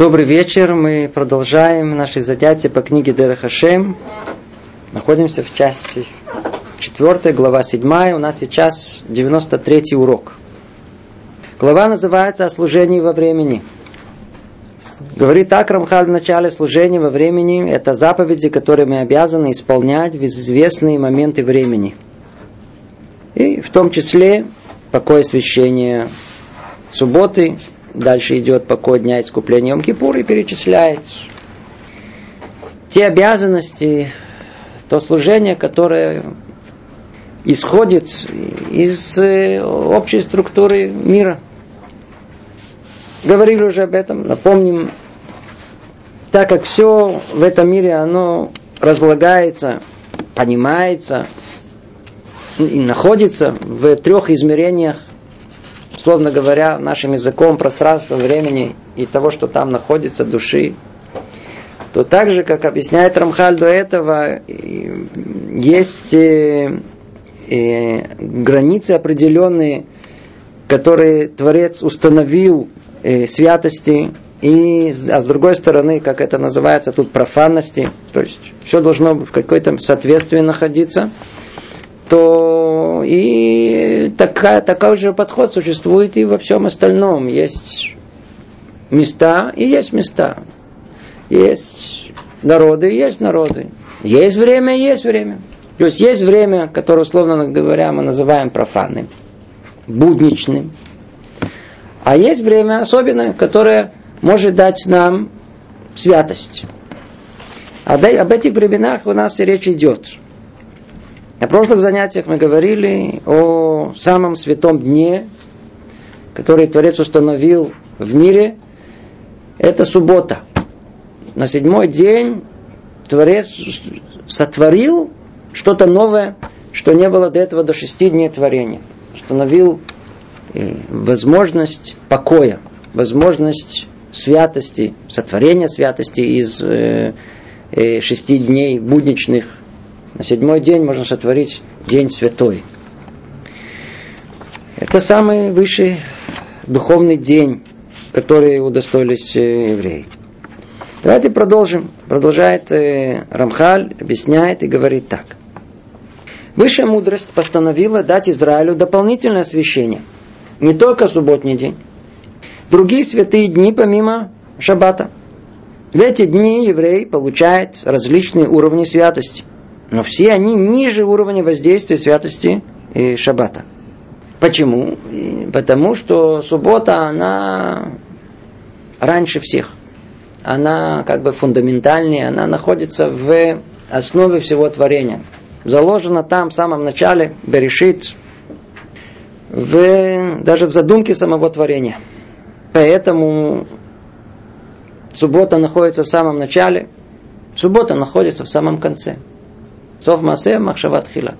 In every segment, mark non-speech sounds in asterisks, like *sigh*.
Добрый вечер. Мы продолжаем наши занятия по книге Дерехашем. Находимся в части 4, глава 7. У нас сейчас 93 урок. Глава называется «О служении во времени». Говорит так Рамхаль в начале служения во времени. Это заповеди, которые мы обязаны исполнять в известные моменты времени. И в том числе покой освящения субботы, Дальше идет покой дня искупления Йом-Кипур и перечисляет те обязанности, то служение, которое исходит из э, общей структуры мира. Говорили уже об этом, напомним, так как все в этом мире, оно разлагается, понимается и находится в трех измерениях условно говоря, нашим языком пространства, времени и того, что там находится, души, то так же, как объясняет Рамхаль до этого, есть э, э, границы определенные, которые Творец установил э, святости, и, а с другой стороны, как это называется тут, профанности, то есть все должно в какой-то соответствии находиться то и такая, такой же подход существует и во всем остальном. Есть места и есть места. Есть народы и есть народы. Есть время и есть время. То есть есть время, которое, условно говоря, мы называем профанным, будничным. А есть время особенное, которое может дать нам святость. Об этих временах у нас и речь идет. На прошлых занятиях мы говорили о самом святом дне, который Творец установил в мире. Это суббота. На седьмой день Творец сотворил что-то новое, что не было до этого до шести дней творения. Установил э, возможность покоя, возможность святости, сотворения святости из э, э, шести дней будничных на седьмой день можно сотворить день святой. Это самый высший духовный день, который удостоились э, евреи. Давайте продолжим. Продолжает э, Рамхаль, объясняет и говорит так. Высшая мудрость постановила дать Израилю дополнительное освящение. Не только субботний день. Другие святые дни помимо шаббата. В эти дни еврей получает различные уровни святости – но все они ниже уровня воздействия святости и шаббата. Почему? Потому что суббота, она раньше всех. Она как бы фундаментальнее, она находится в основе всего творения. Заложена там в самом начале, Берешит, в, даже в задумке самого творения. Поэтому суббота находится в самом начале, суббота находится в самом конце. Сов масе махшават хила.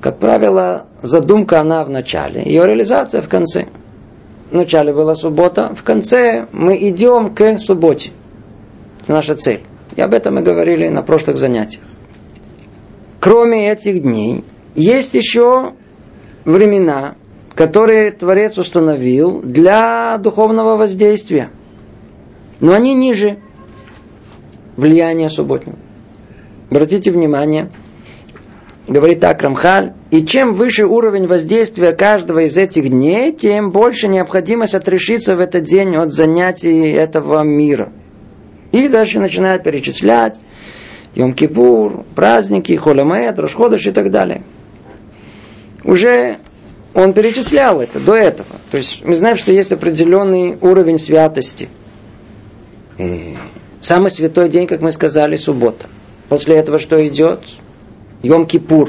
Как правило, задумка она в начале, ее реализация в конце. В начале была суббота, в конце мы идем к субботе. Это наша цель. И об этом мы говорили на прошлых занятиях. Кроме этих дней, есть еще времена, которые Творец установил для духовного воздействия. Но они ниже влияния субботнего. Обратите внимание, говорит так Рамхаль, и чем выше уровень воздействия каждого из этих дней, тем больше необходимость отрешиться в этот день от занятий этого мира. И дальше начинает перечислять Йом-Кипур, праздники, Холямед, Рошходыш и так далее. Уже он перечислял это до этого. То есть мы знаем, что есть определенный уровень святости. И самый святой день, как мы сказали, суббота. После этого что идет? Йом-Кипур.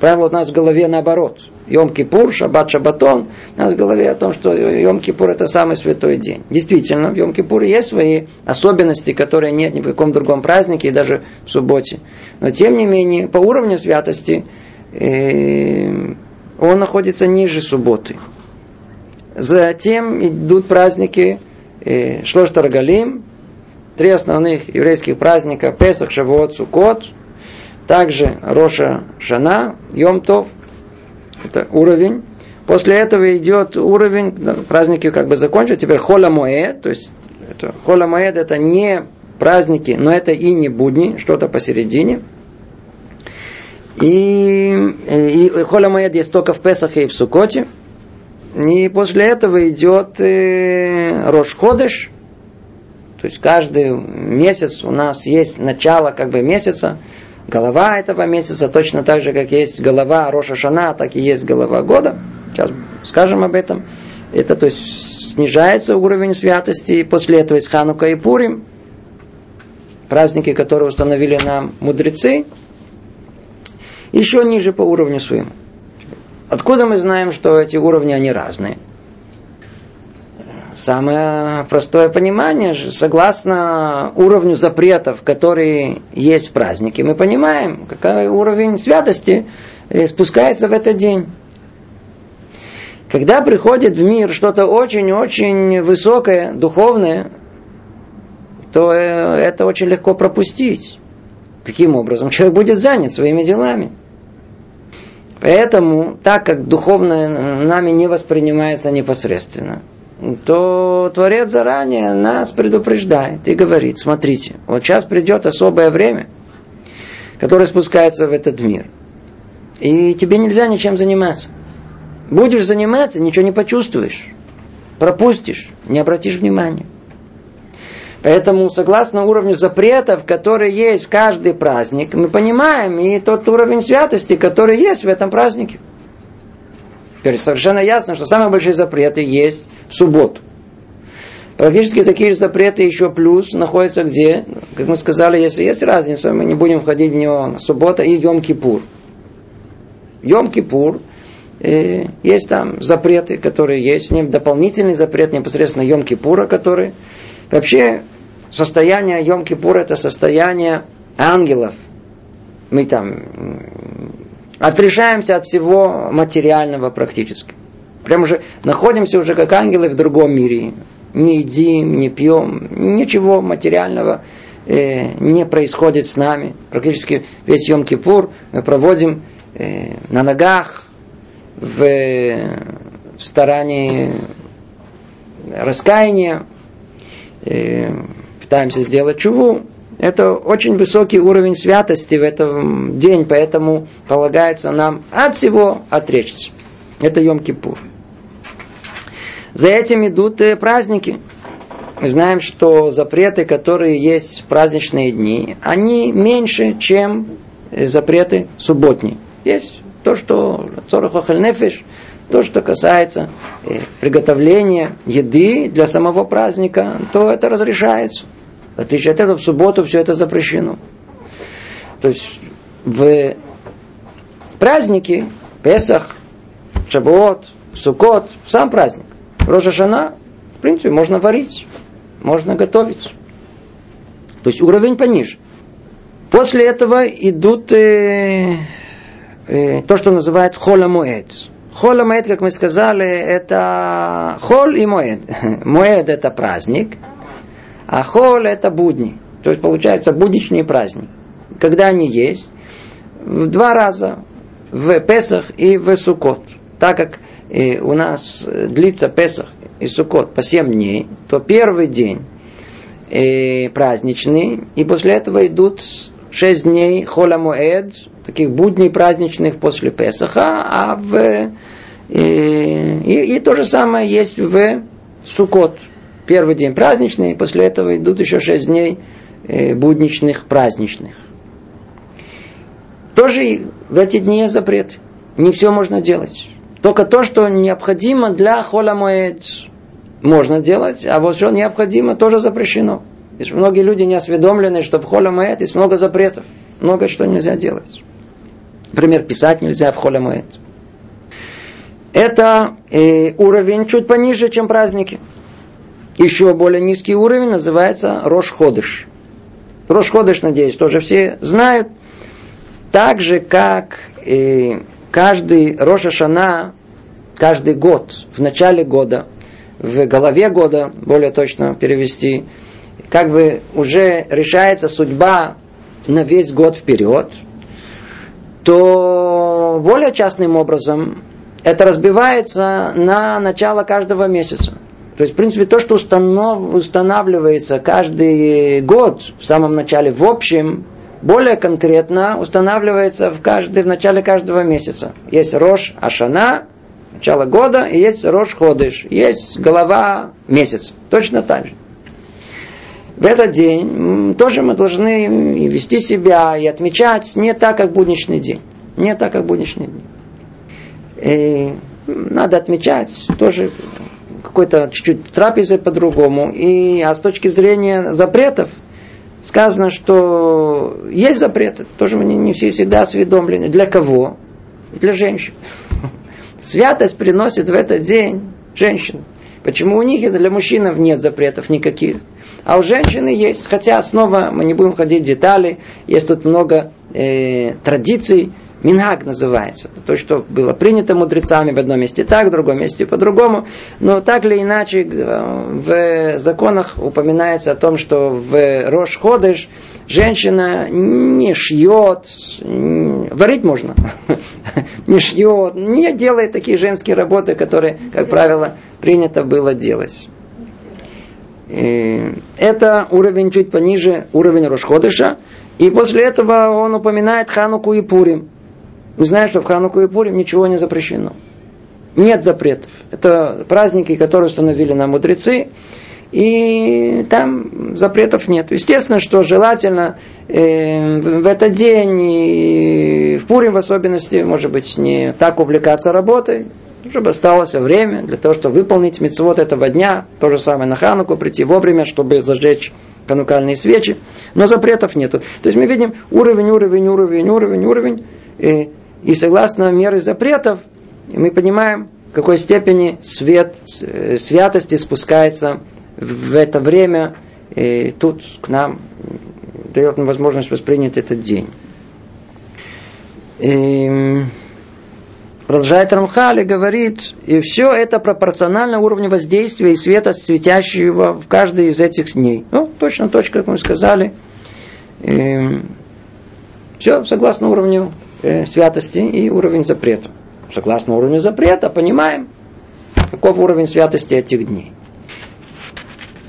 Правило у нас в голове наоборот. Йом-Кипур, Шаббат, Шаббатон. У нас в голове о том, что Йом-Кипур это самый святой день. Действительно, в Йом-Кипуре есть свои особенности, которые нет ни в каком другом празднике, и даже в субботе. Но тем не менее, по уровню святости э, он находится ниже субботы. Затем идут праздники э, Шлоштаргалим, три основных еврейских праздника Песах, Шавуот, Сукот, также Роша Шана, Йом Тов, это уровень. После этого идет уровень, праздники как бы закончились, теперь Хола Моэ, то есть Это Хола Маэд это не праздники, но это и не будни, что-то посередине. И, и, и Хола Маэд есть только в Песахе и в Сукоте. И после этого идет э, Рош Ходыш. То есть каждый месяц у нас есть начало как бы месяца, голова этого месяца, точно так же, как есть голова Роша Шана, так и есть голова года. Сейчас скажем об этом. Это то есть снижается уровень святости, и после этого есть Ханука и Пурим, праздники, которые установили нам мудрецы, еще ниже по уровню своему. Откуда мы знаем, что эти уровни, они разные? Самое простое понимание, согласно уровню запретов, которые есть в празднике, мы понимаем, какой уровень святости э, спускается в этот день. Когда приходит в мир что-то очень-очень высокое, духовное, то э, это очень легко пропустить. Каким образом? Человек будет занят своими делами. Поэтому, так как духовное нами не воспринимается непосредственно, то Творец заранее нас предупреждает и говорит, смотрите, вот сейчас придет особое время, которое спускается в этот мир. И тебе нельзя ничем заниматься. Будешь заниматься, ничего не почувствуешь. Пропустишь, не обратишь внимания. Поэтому, согласно уровню запретов, которые есть в каждый праздник, мы понимаем и тот уровень святости, который есть в этом празднике. Теперь совершенно ясно, что самые большие запреты есть в субботу. Практически такие же запреты еще плюс находятся где? Как мы сказали, если есть разница, мы не будем входить в него. Суббота и Йом-Кипур. Йом-Кипур – и есть там запреты, которые есть, в дополнительный запрет непосредственно Йом-Кипура, который вообще состояние Йом-Кипура это состояние ангелов. Мы там отрешаемся от всего материального практически. Прям уже находимся уже как ангелы в другом мире. Не едим, не пьем, ничего материального э, не происходит с нами. Практически весь Йом-Кипур мы проводим э, на ногах, в старании раскаяния, пытаемся сделать чуву. Это очень высокий уровень святости в этом день, поэтому полагается нам от всего отречься. Это Йом-Кипур. За этим идут праздники. Мы знаем, что запреты, которые есть в праздничные дни, они меньше, чем запреты субботние. Есть то, что нефиш, то, что касается э, приготовления еды для самого праздника, то это разрешается. В отличие от этого, в субботу все это запрещено. То есть в праздники, Песах, Шавуот, Сукот, сам праздник, Рожашана, в принципе, можно варить, можно готовить. То есть уровень пониже. После этого идут э, Э, то, что называют хола моэд. Хола моэд, как мы сказали, это хол и моэд. *laughs* Моэд это праздник, а хол это будни. То есть получается будничный праздник. Когда они есть? В два раза. В Песах и в Сукот. Так как э, у нас длится Песах и Сукот по 7 дней, то первый день э, праздничный, и после этого идут 6 дней хола моэд, таких будней праздничных после Песаха, а в и, и, и то же самое есть в Сукот. Первый день праздничный, после этого идут еще шесть дней э, будничных праздничных. Тоже в эти дни запрет. Не все можно делать. Только то, что необходимо для хола моэд, можно делать, а вот что необходимо, тоже запрещено. Есть многие люди не осведомлены, что в хола моэд есть много запретов. Много что нельзя делать. Например, писать нельзя в холе моэт. Это э, уровень чуть пониже, чем праздники. Еще более низкий уровень называется Рош Ходыш. Рош Ходыш, надеюсь, тоже все знают. Так же, как э, каждый Роша Шана, каждый год, в начале года, в голове года, более точно перевести, как бы уже решается судьба на весь год вперед – то более частным образом это разбивается на начало каждого месяца. То есть, в принципе, то, что устанавливается каждый год, в самом начале в общем, более конкретно устанавливается в, каждый, в начале каждого месяца. Есть Рош Ашана, начало года, и есть Рош Ходыш, есть голова месяца. Точно так же. В этот день тоже мы должны и вести себя, и отмечать не так, как будничный день. Не так, как будничный день. И надо отмечать тоже какой-то чуть-чуть трапезой по-другому. И, а с точки зрения запретов, сказано, что есть запреты, тоже не, не все всегда осведомлены. Для кого? Для женщин. *laughs* Святость приносит в этот день женщин. Почему у них для мужчин нет запретов никаких? А у женщины есть, хотя снова мы не будем ходить в детали, есть тут много э, традиций, Мингаг называется. То, что было принято мудрецами в одном месте так, в другом месте по-другому. Но так или иначе в законах упоминается о том, что в Рош Ходыш женщина не шьет, варить можно, *laughs* не шьет, не делает такие женские работы, которые, как правило, принято было делать. Это уровень чуть пониже, уровень Рошходыша. И после этого он упоминает Хануку и Пурим. Мы знаем, что в Хануку и Пурим ничего не запрещено. Нет запретов. Это праздники, которые установили нам мудрецы. И там запретов нет. Естественно, что желательно э, в этот день и в Пурим в особенности, может быть, не так увлекаться работой, чтобы осталось время для того, чтобы выполнить мецвод этого дня. То же самое на Хануку прийти вовремя, чтобы зажечь канукальные свечи. Но запретов нет. То есть мы видим уровень, уровень, уровень, уровень, уровень. И и согласно меры запретов, мы понимаем, в какой степени свет, э, святости спускается в это время, и тут к нам дает нам возможность воспринять этот день. И продолжает Рамхали, говорит, и все это пропорционально уровню воздействия и света, светящего в каждый из этих дней. Ну, точно, точно, как мы сказали. И все согласно уровню э, святости и уровень запрета. Согласно уровню запрета, понимаем, каков уровень святости этих дней.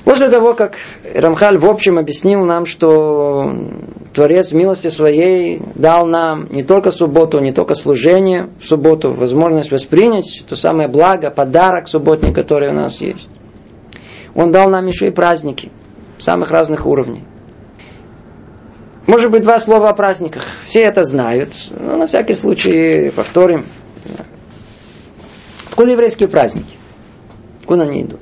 После того, как Рамхаль в общем объяснил нам, что Творец в милости своей дал нам не только субботу, не только служение в субботу, возможность воспринять то самое благо, подарок субботний, который у нас есть. Он дал нам еще и праздники самых разных уровней. Может быть, два слова о праздниках. Все это знают. Но на всякий случай повторим. Откуда еврейские праздники? Куда они идут?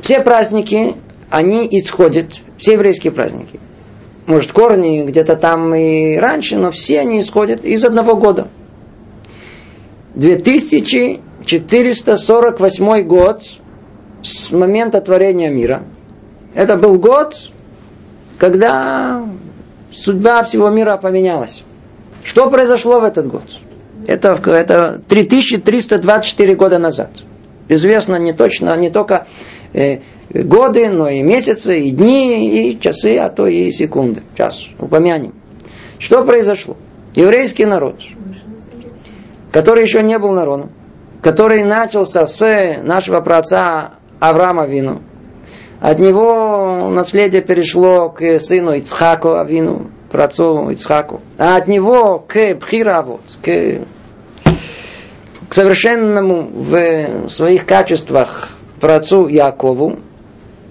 Все праздники, они исходят, все еврейские праздники. Может, корни где-то там и раньше, но все они исходят из одного года. 2448 год с момента творения мира. Это был год, когда судьба всего мира поменялась. Что произошло в этот год? Это, это 3324 года назад. Известно не точно, не только э, годы, но и месяцы, и дни, и часы, а то и секунды. Сейчас упомянем. Что произошло? Еврейский народ, который еще не был народом, который начался с нашего праотца Авраама Вину, от него наследие перешло к сыну Ицхаку Авину, отцу Ицхаку. А от него к Бхиравот, к, к совершенному в своих качествах працу Якову.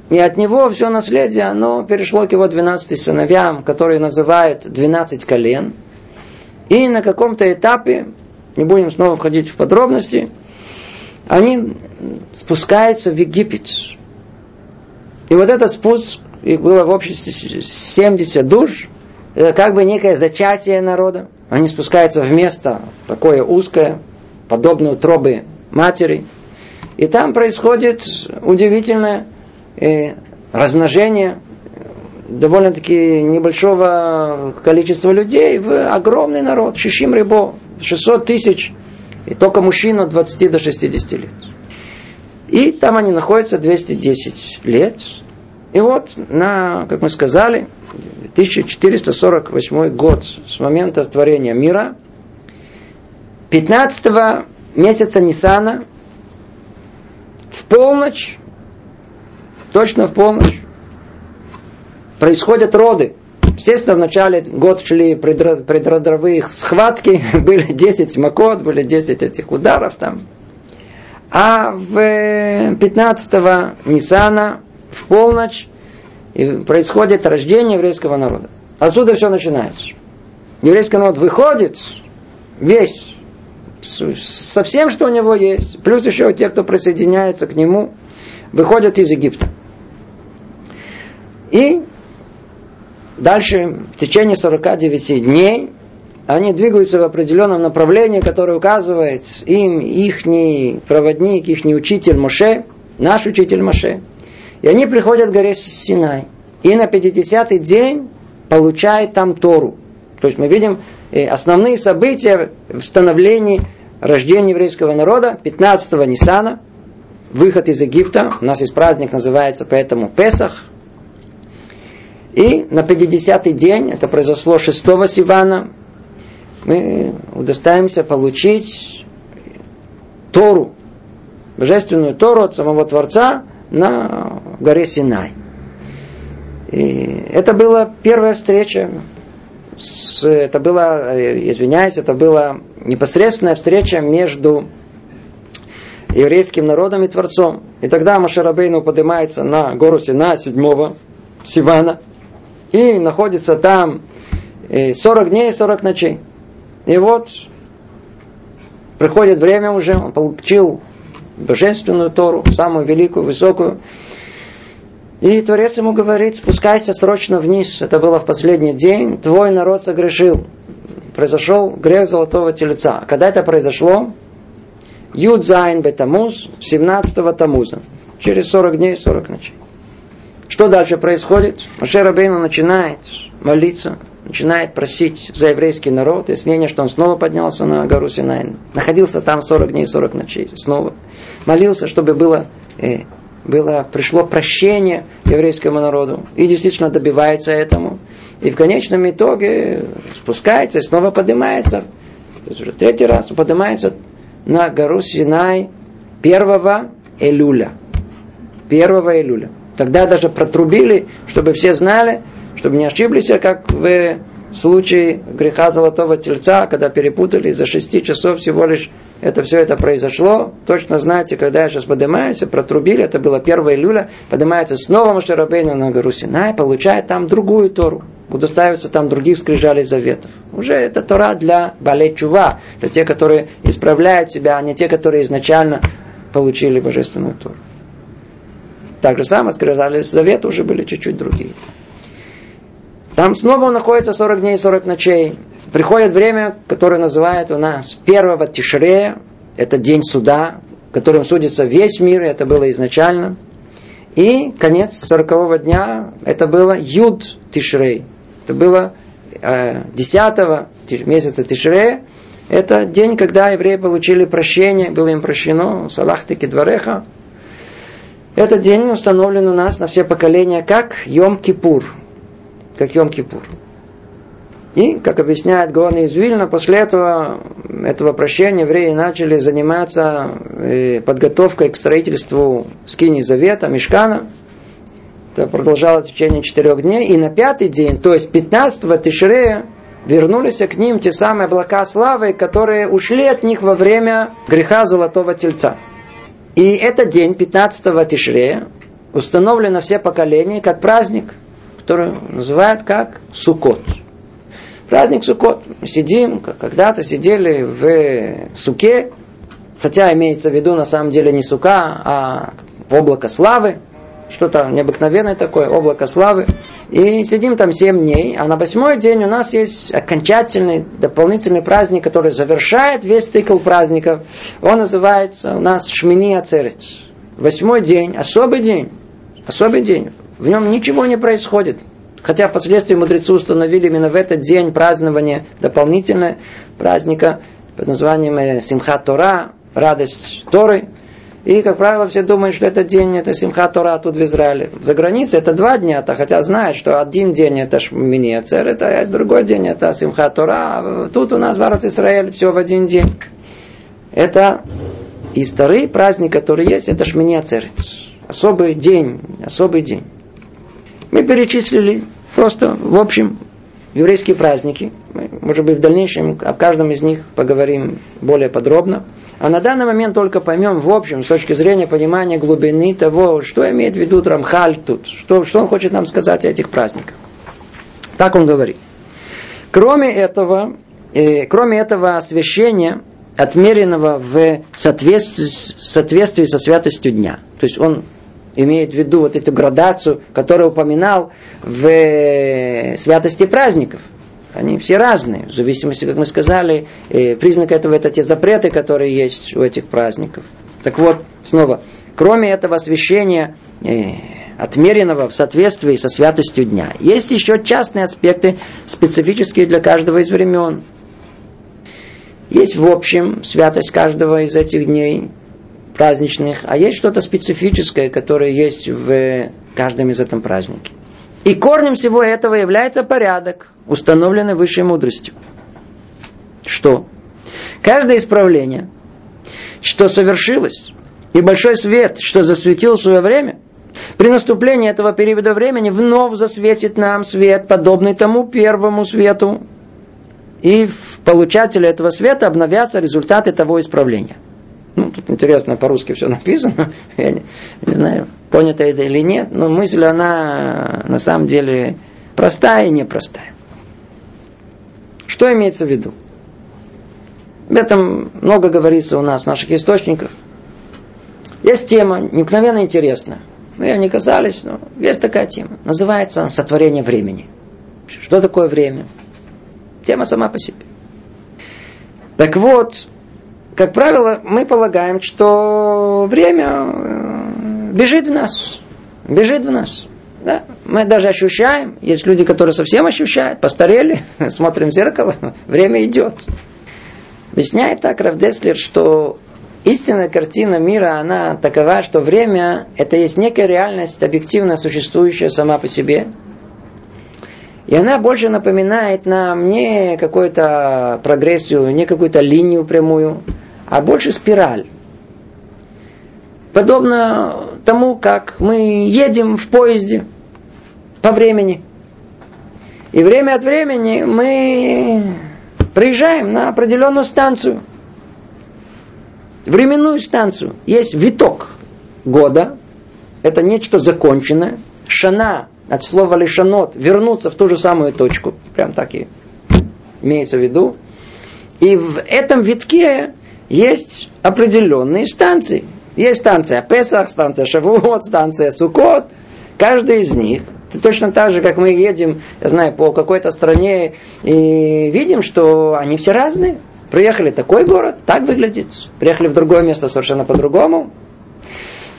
И от него все наследие, оно перешло к его 12 сыновьям, которые называют 12 колен. И на каком-то этапе, не будем снова входить в подробности, они спускаются в Египет. И вот этот спуск, их было в обществе 70 душ, это как бы некое зачатие народа. Они спускаются в место такое узкое, подобное утробы матери. И там происходит удивительное э, размножение довольно-таки небольшого количества людей в огромный народ. Шишим рыбо, 600 тысяч, и только мужчин от 20 до 60 лет. И там они находятся 210 лет. И вот, на, как мы сказали, 1448 год с момента творения мира, 15 месяца Нисана, в полночь, точно в полночь, происходят роды. Естественно, в начале года шли предродовые схватки, *laughs* были 10 макот, были 10 этих ударов там. А в 15 Нисана в полночь происходит рождение еврейского народа. Отсюда все начинается. Еврейский народ выходит весь со всем, что у него есть, плюс еще те, кто присоединяется к нему, выходят из Египта. И дальше в течение 49 дней они двигаются в определенном направлении, которое указывает им их проводник, их учитель Моше, наш учитель Моше. И они приходят к горе Синай. И на 50-й день получают там Тору. То есть мы видим э, основные события в становлении рождения еврейского народа 15-го Нисана, выход из Египта. У нас есть праздник, называется поэтому Песах. И на 50-й день, это произошло 6 Сивана, мы удостаиваемся получить Тору, божественную Тору от самого Творца на горе Синай. И это была первая встреча, с, это была, э, извиняюсь, это была непосредственная встреча между еврейским народом и Творцом. И тогда Машарабейну поднимается на гору Сина 7 Сивана и находится там 40 э, дней и 40 ночей. И вот приходит время уже, он получил божественную Тору, самую великую, высокую. И Творец ему говорит, спускайся срочно вниз. Это было в последний день. Твой народ согрешил. Произошел грех золотого тельца. Когда это произошло? Юдзайн Бетамуз, 17 Тамуза. Через 40 дней, 40 ночей. Что дальше происходит? Маше Рабейну начинает молиться начинает просить за еврейский народ. Есть мнение, что он снова поднялся на гору Синай. Находился там 40 дней, 40 ночей. Снова молился, чтобы было, э, было, пришло прощение еврейскому народу. И действительно добивается этому. И в конечном итоге спускается и снова поднимается. Третий раз поднимается на гору Синай первого Элюля. Первого Элюля. Тогда даже протрубили, чтобы все знали, чтобы не ошиблись, как в случае греха золотого тельца, когда перепутали за шести часов всего лишь это все это произошло. Точно знаете, когда я сейчас поднимаюсь, протрубили, это было 1 июля, поднимается снова Машарабейну на гору Синай, получает там другую Тору. Удостаиваются там других скрижалей заветов. Уже это Тора для Балечува, для тех, которые исправляют себя, а не те, которые изначально получили божественную Тору. Так же самое скрижали завета уже были чуть-чуть другие. Там снова он находится 40 дней и 40 ночей. Приходит время, которое называют у нас первого Тишрея. Это день суда, которым судится весь мир, это было изначально. И конец 40 дня, это было Юд Тишрей. Это было э, 10 месяца Тишрея. Это день, когда евреи получили прощение, было им прощено, Салахтики Двореха. Этот день установлен у нас на все поколения как Йом-Кипур – как Йом-Кипур. И, как объясняет Гон из Вильна, после этого, этого прощения евреи начали заниматься э, подготовкой к строительству скини Завета, Мешкана. Это продолжалось в течение четырех дней. И на пятый день, то есть 15-го Тишрея, вернулись к ним те самые облака славы, которые ушли от них во время греха Золотого Тельца. И этот день, 15-го Тишрея, установлен на все поколения как праздник – который называют как Сукот. Праздник Сукот. Мы сидим, как когда-то сидели в Суке, хотя имеется в виду на самом деле не Сука, а облако славы, что-то необыкновенное такое, облако славы. И сидим там 7 дней, а на восьмой день у нас есть окончательный, дополнительный праздник, который завершает весь цикл праздников. Он называется у нас Шмини Ацерет. Восьмой день, особый день, особый день. В нем ничего не происходит. Хотя впоследствии мудрецы установили именно в этот день празднование дополнительное праздника под названием э, Симхат Тора, радость Торы. И, как правило, все думают, что этот день это Симхат Тора тут в Израиле. За границей это два дня, -то, хотя знают, что один день это Шминиацер, это а другой день это Симхат Тора. А тут у нас в Израиль все в один день. Это И второй праздник, который есть, это Шмини Ацерет. Особый день, особый день. Мы перечислили просто, в общем, еврейские праздники. Мы, может быть, в дальнейшем о каждом из них поговорим более подробно. А на данный момент только поймем в общем, с точки зрения понимания глубины того, что имеет в виду Рамхаль тут, что, что он хочет нам сказать о этих праздниках. Так он говорит. Кроме этого, э, кроме этого освящения, отмеренного в соответствии, соответствии со святостью дня. То есть он имеет в виду вот эту градацию, которую упоминал в э, святости праздников. Они все разные, в зависимости, как мы сказали, э, признак этого это те запреты, которые есть у этих праздников. Так вот, снова, кроме этого освящения, э, отмеренного в соответствии со святостью дня, есть еще частные аспекты, специфические для каждого из времен. Есть в общем святость каждого из этих дней праздничных, а есть что-то специфическое, которое есть в каждом из этом празднике. И корнем всего этого является порядок, установленный высшей мудростью. Что? Каждое исправление, что совершилось, и большой свет, что засветил свое время, при наступлении этого периода времени вновь засветит нам свет, подобный тому первому свету, и в получателе этого света обновятся результаты того исправления. Ну, тут интересно, по-русски все написано. *laughs* Я не, не знаю, понято это или нет, но мысль, она на самом деле простая и непростая. Что имеется в виду? Об этом много говорится у нас в наших источниках. Есть тема, необыкновенно интересная. Мы ее не касались, но есть такая тема. Называется сотворение времени. Что такое время? Тема сама по себе. Так вот, как правило, мы полагаем, что время э, бежит в нас. Бежит в нас. Да? Мы даже ощущаем, есть люди, которые совсем ощущают, постарели, *laughs* смотрим в зеркало, *laughs* время идет. Объясняет так Равдеслер, что истинная картина мира, она такова, что время – это есть некая реальность, объективно существующая сама по себе, и она больше напоминает нам не какую-то прогрессию, не какую-то линию прямую, а больше спираль. Подобно тому, как мы едем в поезде по времени. И время от времени мы приезжаем на определенную станцию. Временную станцию. Есть виток года. Это нечто законченное. Шана от слова лишанот, вернуться в ту же самую точку. Прям так и имеется в виду. И в этом витке есть определенные станции. Есть станция Песах, станция Шавуот, станция Сукот. Каждая из них точно так же, как мы едем, я знаю, по какой-то стране и видим, что они все разные. Приехали в такой город, так выглядит. Приехали в другое место совершенно по-другому.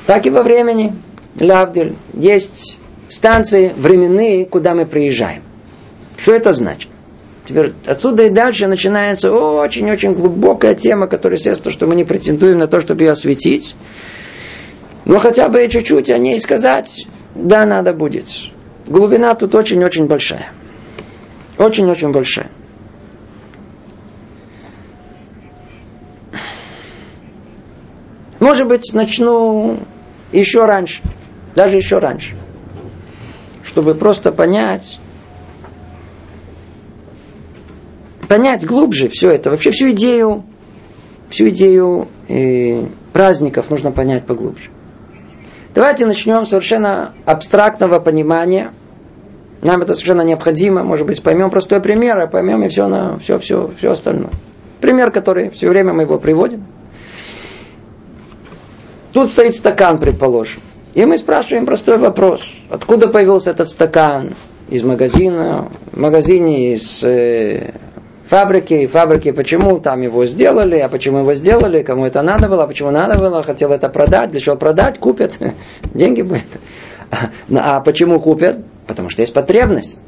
Так и во времени. Лавдиль. Есть станции временные, куда мы приезжаем. Что это значит? Теперь отсюда и дальше начинается очень-очень глубокая тема, которая, естественно, что мы не претендуем на то, чтобы ее осветить. Но хотя бы чуть-чуть о ней сказать, да, надо будет. Глубина тут очень-очень большая. Очень-очень большая. Может быть, начну еще раньше. Даже еще раньше чтобы просто понять, понять глубже все это, вообще всю идею, всю идею э, праздников нужно понять поглубже. Давайте начнем с совершенно абстрактного понимания. Нам это совершенно необходимо. Может быть, поймем простой пример, а поймем и все, на, все, все, все остальное. Пример, который все время мы его приводим. Тут стоит стакан, предположим. И мы спрашиваем простой вопрос. Откуда появился этот стакан? Из магазина, в магазине из э, фабрики, фабрики, почему там его сделали, а почему его сделали, кому это надо было, почему надо было, хотел это продать, для чего продать, купят, *laughs* деньги будет. А почему купят? Потому что есть потребность.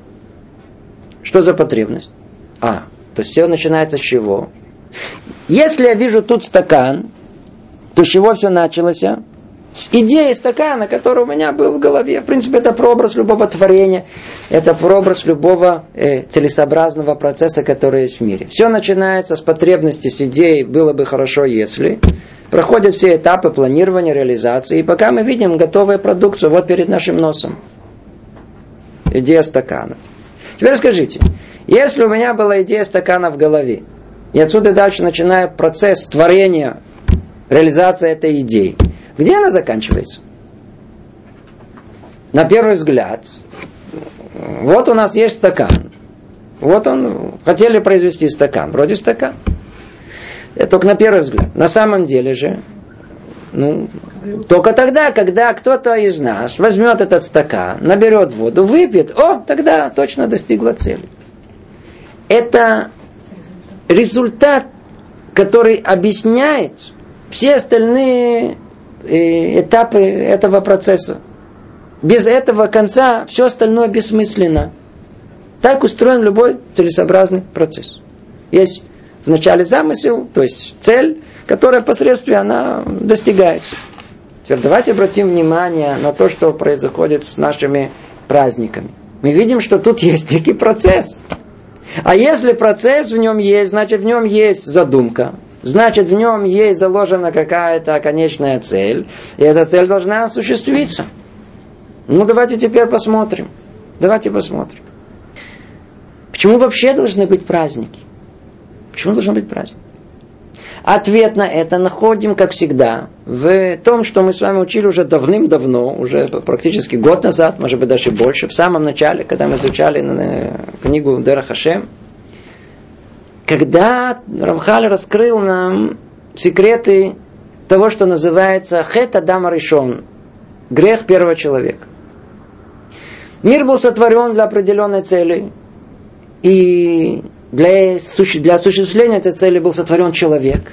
Что за потребность? А, то есть все начинается с чего? Если я вижу тут стакан, то с чего все началось? Идеей стакана, который у меня был в голове. В принципе, это прообраз любого творения, это прообраз любого э, целесообразного процесса, который есть в мире. Все начинается с потребности, с идеей, было бы хорошо, если. проходят все этапы планирования, реализации, и пока мы видим готовую продукцию вот перед нашим носом. Идея стакана. Теперь скажите, если у меня была идея стакана в голове, и отсюда дальше начинаю процесс творения, реализации этой идеи, где она заканчивается? На первый взгляд, вот у нас есть стакан. Вот он, хотели произвести стакан, вроде стакан. Это только на первый взгляд. На самом деле же, ну, только тогда, когда кто-то из нас возьмет этот стакан, наберет воду, выпьет, о, тогда точно достигла цели. Это результат, который объясняет все остальные этапы этого процесса. Без этого конца все остальное бессмысленно. Так устроен любой целесообразный процесс. Есть в начале замысел, то есть цель, которая посредством она достигается. Теперь давайте обратим внимание на то, что происходит с нашими праздниками. Мы видим, что тут есть некий процесс. А если процесс в нем есть, значит в нем есть задумка. Значит в нем есть заложена какая-то конечная цель. И эта цель должна осуществиться. Ну давайте теперь посмотрим. Давайте посмотрим. Почему вообще должны быть праздники? Почему должен быть праздник? Ответ на это находим, как всегда, в том, что мы с вами учили уже давным-давно, уже практически год назад, может быть даже больше, в самом начале, когда мы изучали э, книгу Дера Хашем, когда Рамхаль раскрыл нам секреты того, что называется Хет Адам Ришон, грех первого человека. Мир был сотворен для определенной цели. И для, для осуществления этой цели был сотворен человек.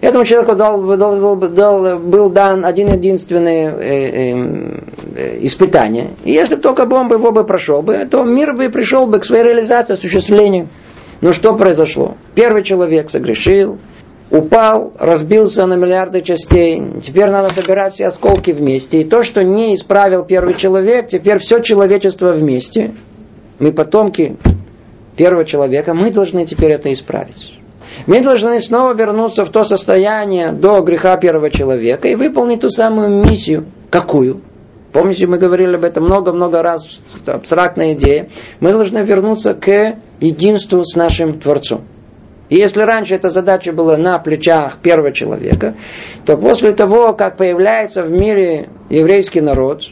Этому человеку дал, дал, дал, был дан один единственный э, э, э, испытание. И если бы только бы он его бы прошел то мир бы пришел бы к своей реализации, осуществлению. Но что произошло? Первый человек согрешил, упал, разбился на миллиарды частей. Теперь надо собирать все осколки вместе. И то, что не исправил первый человек, теперь все человечество вместе. Мы потомки первого человека, мы должны теперь это исправить. Мы должны снова вернуться в то состояние до греха первого человека и выполнить ту самую миссию. Какую? Помните, мы говорили об этом много-много раз, это абстрактная идея. Мы должны вернуться к единству с нашим Творцом. И если раньше эта задача была на плечах первого человека, то после того, как появляется в мире еврейский народ,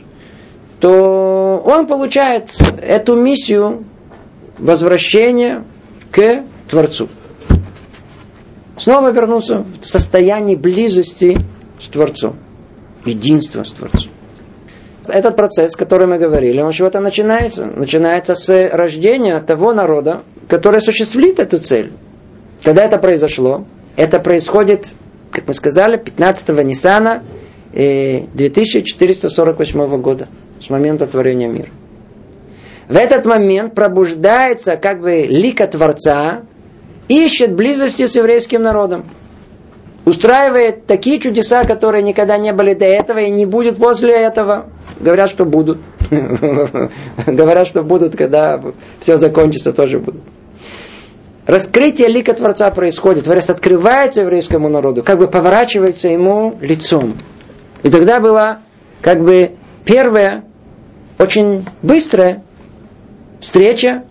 то он получает эту миссию возвращения к Творцу. Снова вернуться в состояние близости с Творцом. Единства с Творцом. Этот процесс, который мы говорили, он чего-то начинается. Начинается с рождения того народа, который осуществит эту цель. Когда это произошло? Это происходит, как мы сказали, 15 Ниссана 2448 э, года, с момента творения мира. В этот момент пробуждается как бы лика Творца, ищет близости с еврейским народом. Устраивает такие чудеса, которые никогда не были до этого и не будет после этого. Говорят, что будут. *laughs* Говорят, что будут, когда все закончится, тоже будут. Раскрытие лика Творца происходит. Творец открывается еврейскому народу, как бы поворачивается ему лицом. И тогда была как бы первая, очень быстрая встреча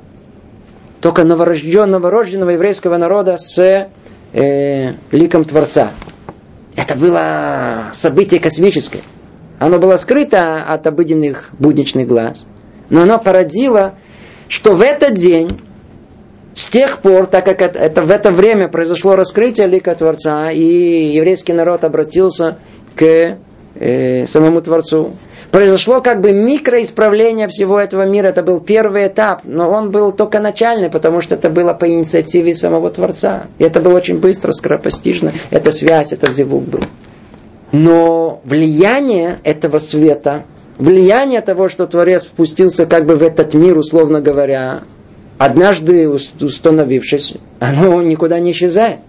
только новорожденного, рожденного еврейского народа с э, ликом Творца. Это было событие космическое. Оно было скрыто от обыденных будничных глаз. Но оно породило, что в этот день, с тех пор, так как это, это в это время произошло раскрытие лика Творца, и еврейский народ обратился к э, самому Творцу, произошло как бы микроисправление всего этого мира. Это был первый этап, но он был только начальный, потому что это было по инициативе самого Творца. И это было очень быстро, скоропостижно. Эта связь, этот зевук был. Но влияние этого света, влияние того, что Творец впустился как бы в этот мир, условно говоря, однажды установившись, оно никуда не исчезает.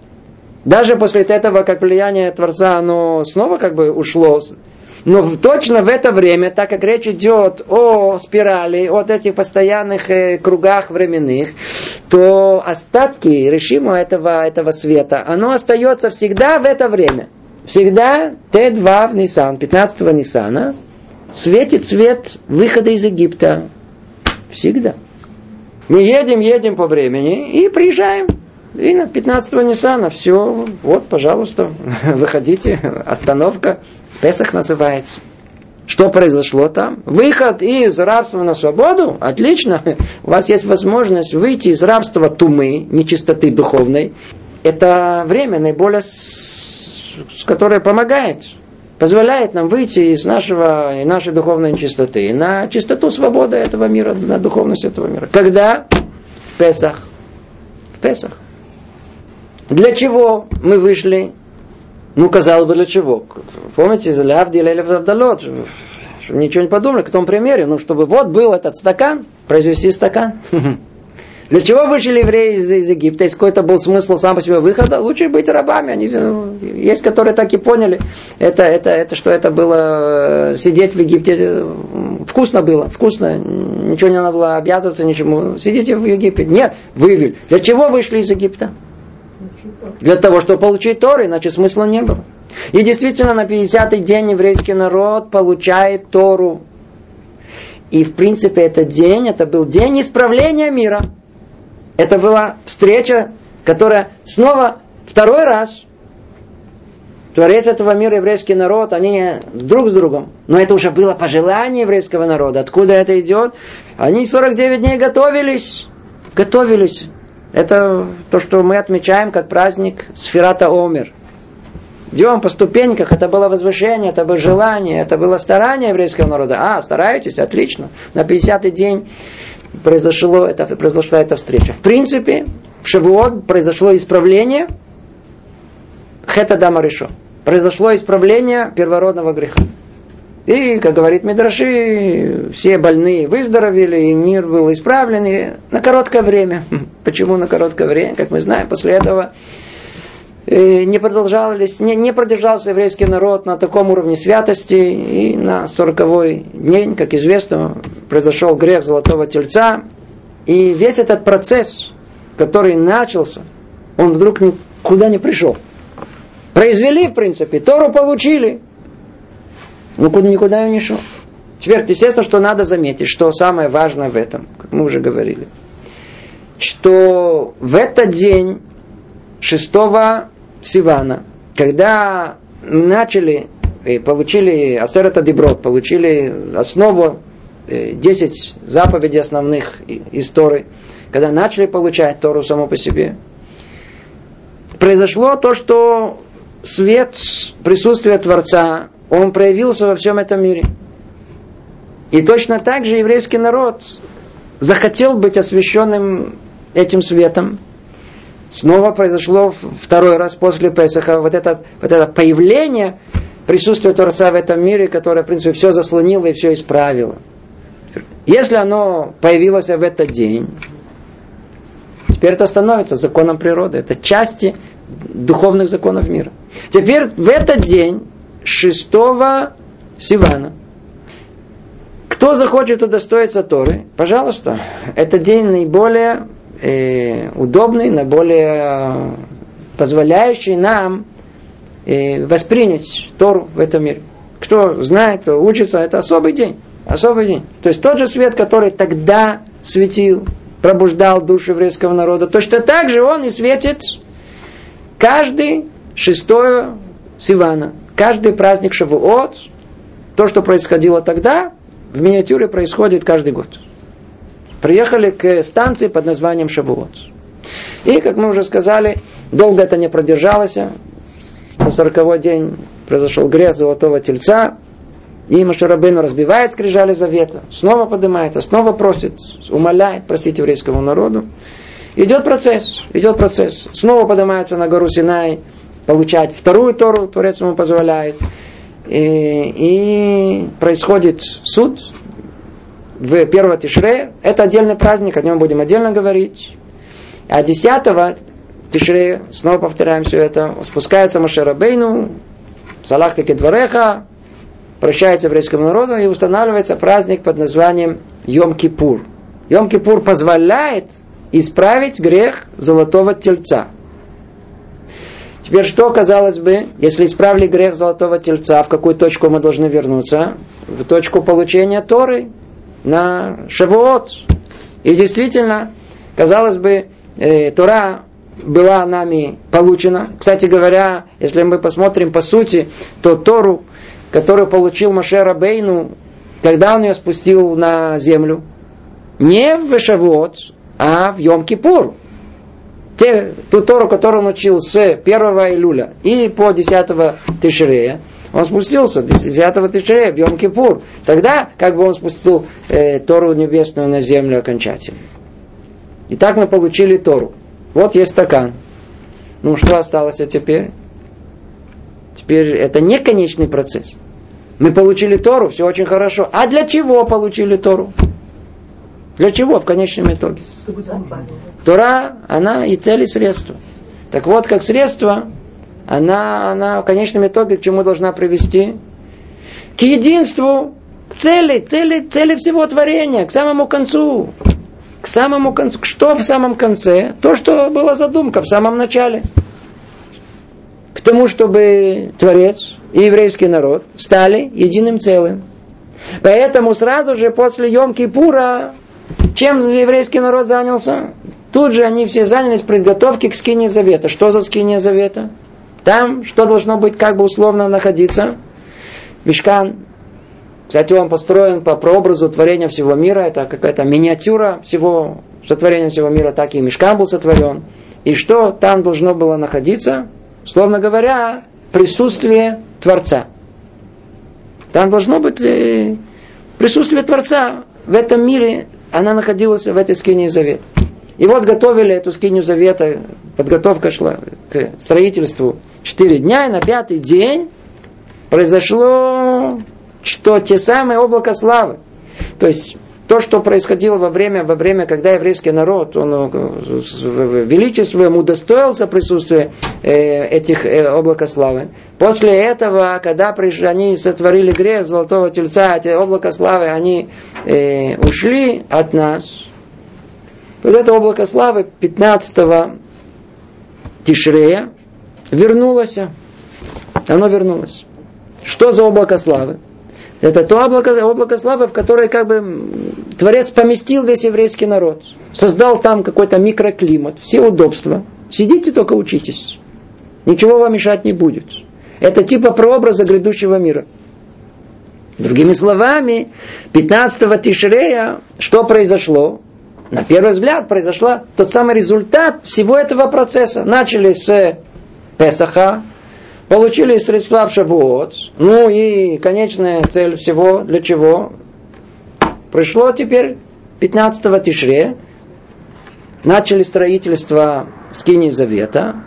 Даже после этого, как влияние Творца, оно снова как бы ушло но точно в это время, так как речь идет о спирали, о этих постоянных э, кругах временных, то остатки режима этого, этого света, оно остается всегда в это время. Всегда Т2 в Нисан, 15 Нисана, светит свет выхода из Египта. Всегда. Мы едем, едем по времени и приезжаем. И на 15-го Ниссана все, вот, пожалуйста, *laughs* выходите, остановка, Песах называется. Что произошло там? Выход из рабства на свободу? Отлично. У вас есть возможность выйти из рабства тумы, нечистоты духовной. Это время наиболее, с, которое помогает позволяет нам выйти из нашего, нашей духовной нечистоты на чистоту свободы этого мира, на духовность этого мира. Когда? В Песах. В Песах. Для чего мы вышли? Ну, казалось бы, для чего? Помните, за Лявди или Абдалот, чтобы ничего не подумали, к тому примере, ну, чтобы вот был этот стакан, произвести стакан. *laughs* Для чего вышли евреи из, из Египта? Если какой-то был смысл сам по себе выхода, лучше быть рабами. Они, ну, есть, которые так и поняли, это, это, это, что это было э, сидеть в Египте. Вкусно было, вкусно. Ничего не надо было обязываться, ничему. Сидите в Египте. Нет, вывели. Для чего вышли из Египта? Для того, чтобы получить Торы, иначе смысла не было. И действительно, на 50-й день еврейский народ получает Тору. И, в принципе, этот день, это был день исправления мира. Это была встреча, которая снова второй раз Творец этого мира, еврейский народ, они друг с другом. Но это уже было пожелание еврейского народа. Откуда это идет? Они 49 дней готовились. Готовились. Это то, что мы отмечаем как праздник Сферата Омер. Идем по ступеньках, это было возвышение, это было желание, это было старание еврейского народа. А, стараетесь, отлично. На 50-й день произошло это, произошла эта встреча. В принципе, в Шавуот произошло исправление Хета Дама решо. Произошло исправление первородного греха. И, как говорит Мидраши, все больные выздоровели, и мир был исправлен и на короткое время. *laughs* Почему на короткое время? Как мы знаем, после этого не, продолжались, не, не продержался еврейский народ на таком уровне святости, и на сороковой день, как известно, произошел грех Золотого Тельца, и весь этот процесс, который начался, он вдруг никуда не пришел. Произвели, в принципе, Тору получили, но куда, никуда не шел. Теперь, естественно, что надо заметить, что самое важное в этом, как мы уже говорили, что в этот день 6 Сивана, когда начали и получили Асерата Деброд, получили основу 10 э, заповедей основных историй, когда начали получать Тору само по себе, произошло то, что свет присутствия Творца, он проявился во всем этом мире. И точно так же еврейский народ захотел быть освященным этим светом. Снова произошло второй раз после Песаха вот это, вот это появление присутствия Творца в этом мире, которое, в принципе, все заслонило и все исправило. Если оно появилось в этот день, теперь это становится законом природы. Это части духовных законов мира. Теперь в этот день, 6 Сивана, кто захочет удостоиться Торы, пожалуйста, это день наиболее э, удобный, наиболее позволяющий нам э, воспринять Тору в этом мире. Кто знает, кто учится, это особый день. Особый день. То есть тот же свет, который тогда светил, пробуждал душу еврейского народа, точно так же он и светит каждый шестое Сивана, каждый праздник Шавуот, то, что происходило тогда, в миниатюре происходит каждый год. Приехали к станции под названием Шавуот. И, как мы уже сказали, долго это не продержалось. На сороковой день произошел грех золотого тельца, и Машарабейну разбивает скрижали завета, снова поднимается, снова просит, умоляет простить еврейскому народу. Идет процесс, идет процесс. Снова поднимается на гору Синай, получает вторую Тору, Творец ему позволяет. И, и происходит суд в первого Тишре. Это отдельный праздник, о нем будем отдельно говорить. А десятого Тишре, снова повторяем все это, спускается Машарабейну, Салах таки двореха, прощается еврейскому народу и устанавливается праздник под названием Йом-Кипур. Йом-Кипур позволяет исправить грех золотого тельца. Теперь что, казалось бы, если исправили грех золотого тельца, в какую точку мы должны вернуться? В точку получения Торы на Шавуот. И действительно, казалось бы, э, Тора была нами получена. Кстати говоря, если мы посмотрим по сути, то Тору, которую получил Машер Бейну, когда он ее спустил на землю, не в Шавуот, а в Йом-Кипур. Ту Тору, которую он учил с 1 июля и по 10 Тишрея, он спустился 10 Тишрея в Йом-Кипур. Тогда, как бы он спустил э, Тору небесную на землю окончательно. И так мы получили Тору. Вот есть стакан. Ну, что осталось теперь? Теперь это не конечный процесс. Мы получили Тору, все очень хорошо. А для чего получили Тору? Для чего в конечном итоге? Тора, она и цель, и средство. Так вот, как средство, она, она в конечном итоге к чему должна привести? К единству, к цели, цели, цели всего творения, к самому концу. К самому концу. Что в самом конце? То, что была задумка в самом начале. К тому, чтобы Творец и еврейский народ стали единым целым. Поэтому сразу же после Йом-Кипура чем еврейский народ занялся? Тут же они все занялись подготовкой к скине завета. Что за скиния завета? Там что должно быть как бы условно находиться? Мешкан. Кстати, он построен по прообразу творения всего мира. Это какая-то миниатюра всего сотворения всего мира. Так и Мешкан был сотворен. И что там должно было находиться? Словно говоря, присутствие Творца. Там должно быть э, присутствие Творца в этом мире она находилась в этой скине завета. И вот готовили эту скинию завета, подготовка шла к строительству четыре дня, и на пятый день произошло что те самые облака славы. То есть то, что происходило во время, во время, когда еврейский народ, он э, величествуем удостоился присутствия э, этих э, облака славы. После этого, когда пришли, они сотворили грех золотого тельца, эти облака славы, они ушли от нас. Вот это облако славы 15 Тишрея вернулось. Оно вернулось. Что за облако славы? Это то облако, облако славы, в которое как бы Творец поместил весь еврейский народ. Создал там какой-то микроклимат, все удобства. Сидите только учитесь. Ничего вам мешать не будет. Это типа прообраза грядущего мира. Другими словами, 15 Тишрея, что произошло? На первый взгляд произошел тот самый результат всего этого процесса. Начали с Песаха, получили средства в Шавуот, ну и конечная цель всего для чего? Пришло теперь 15 Тишре, начали строительство скини Завета,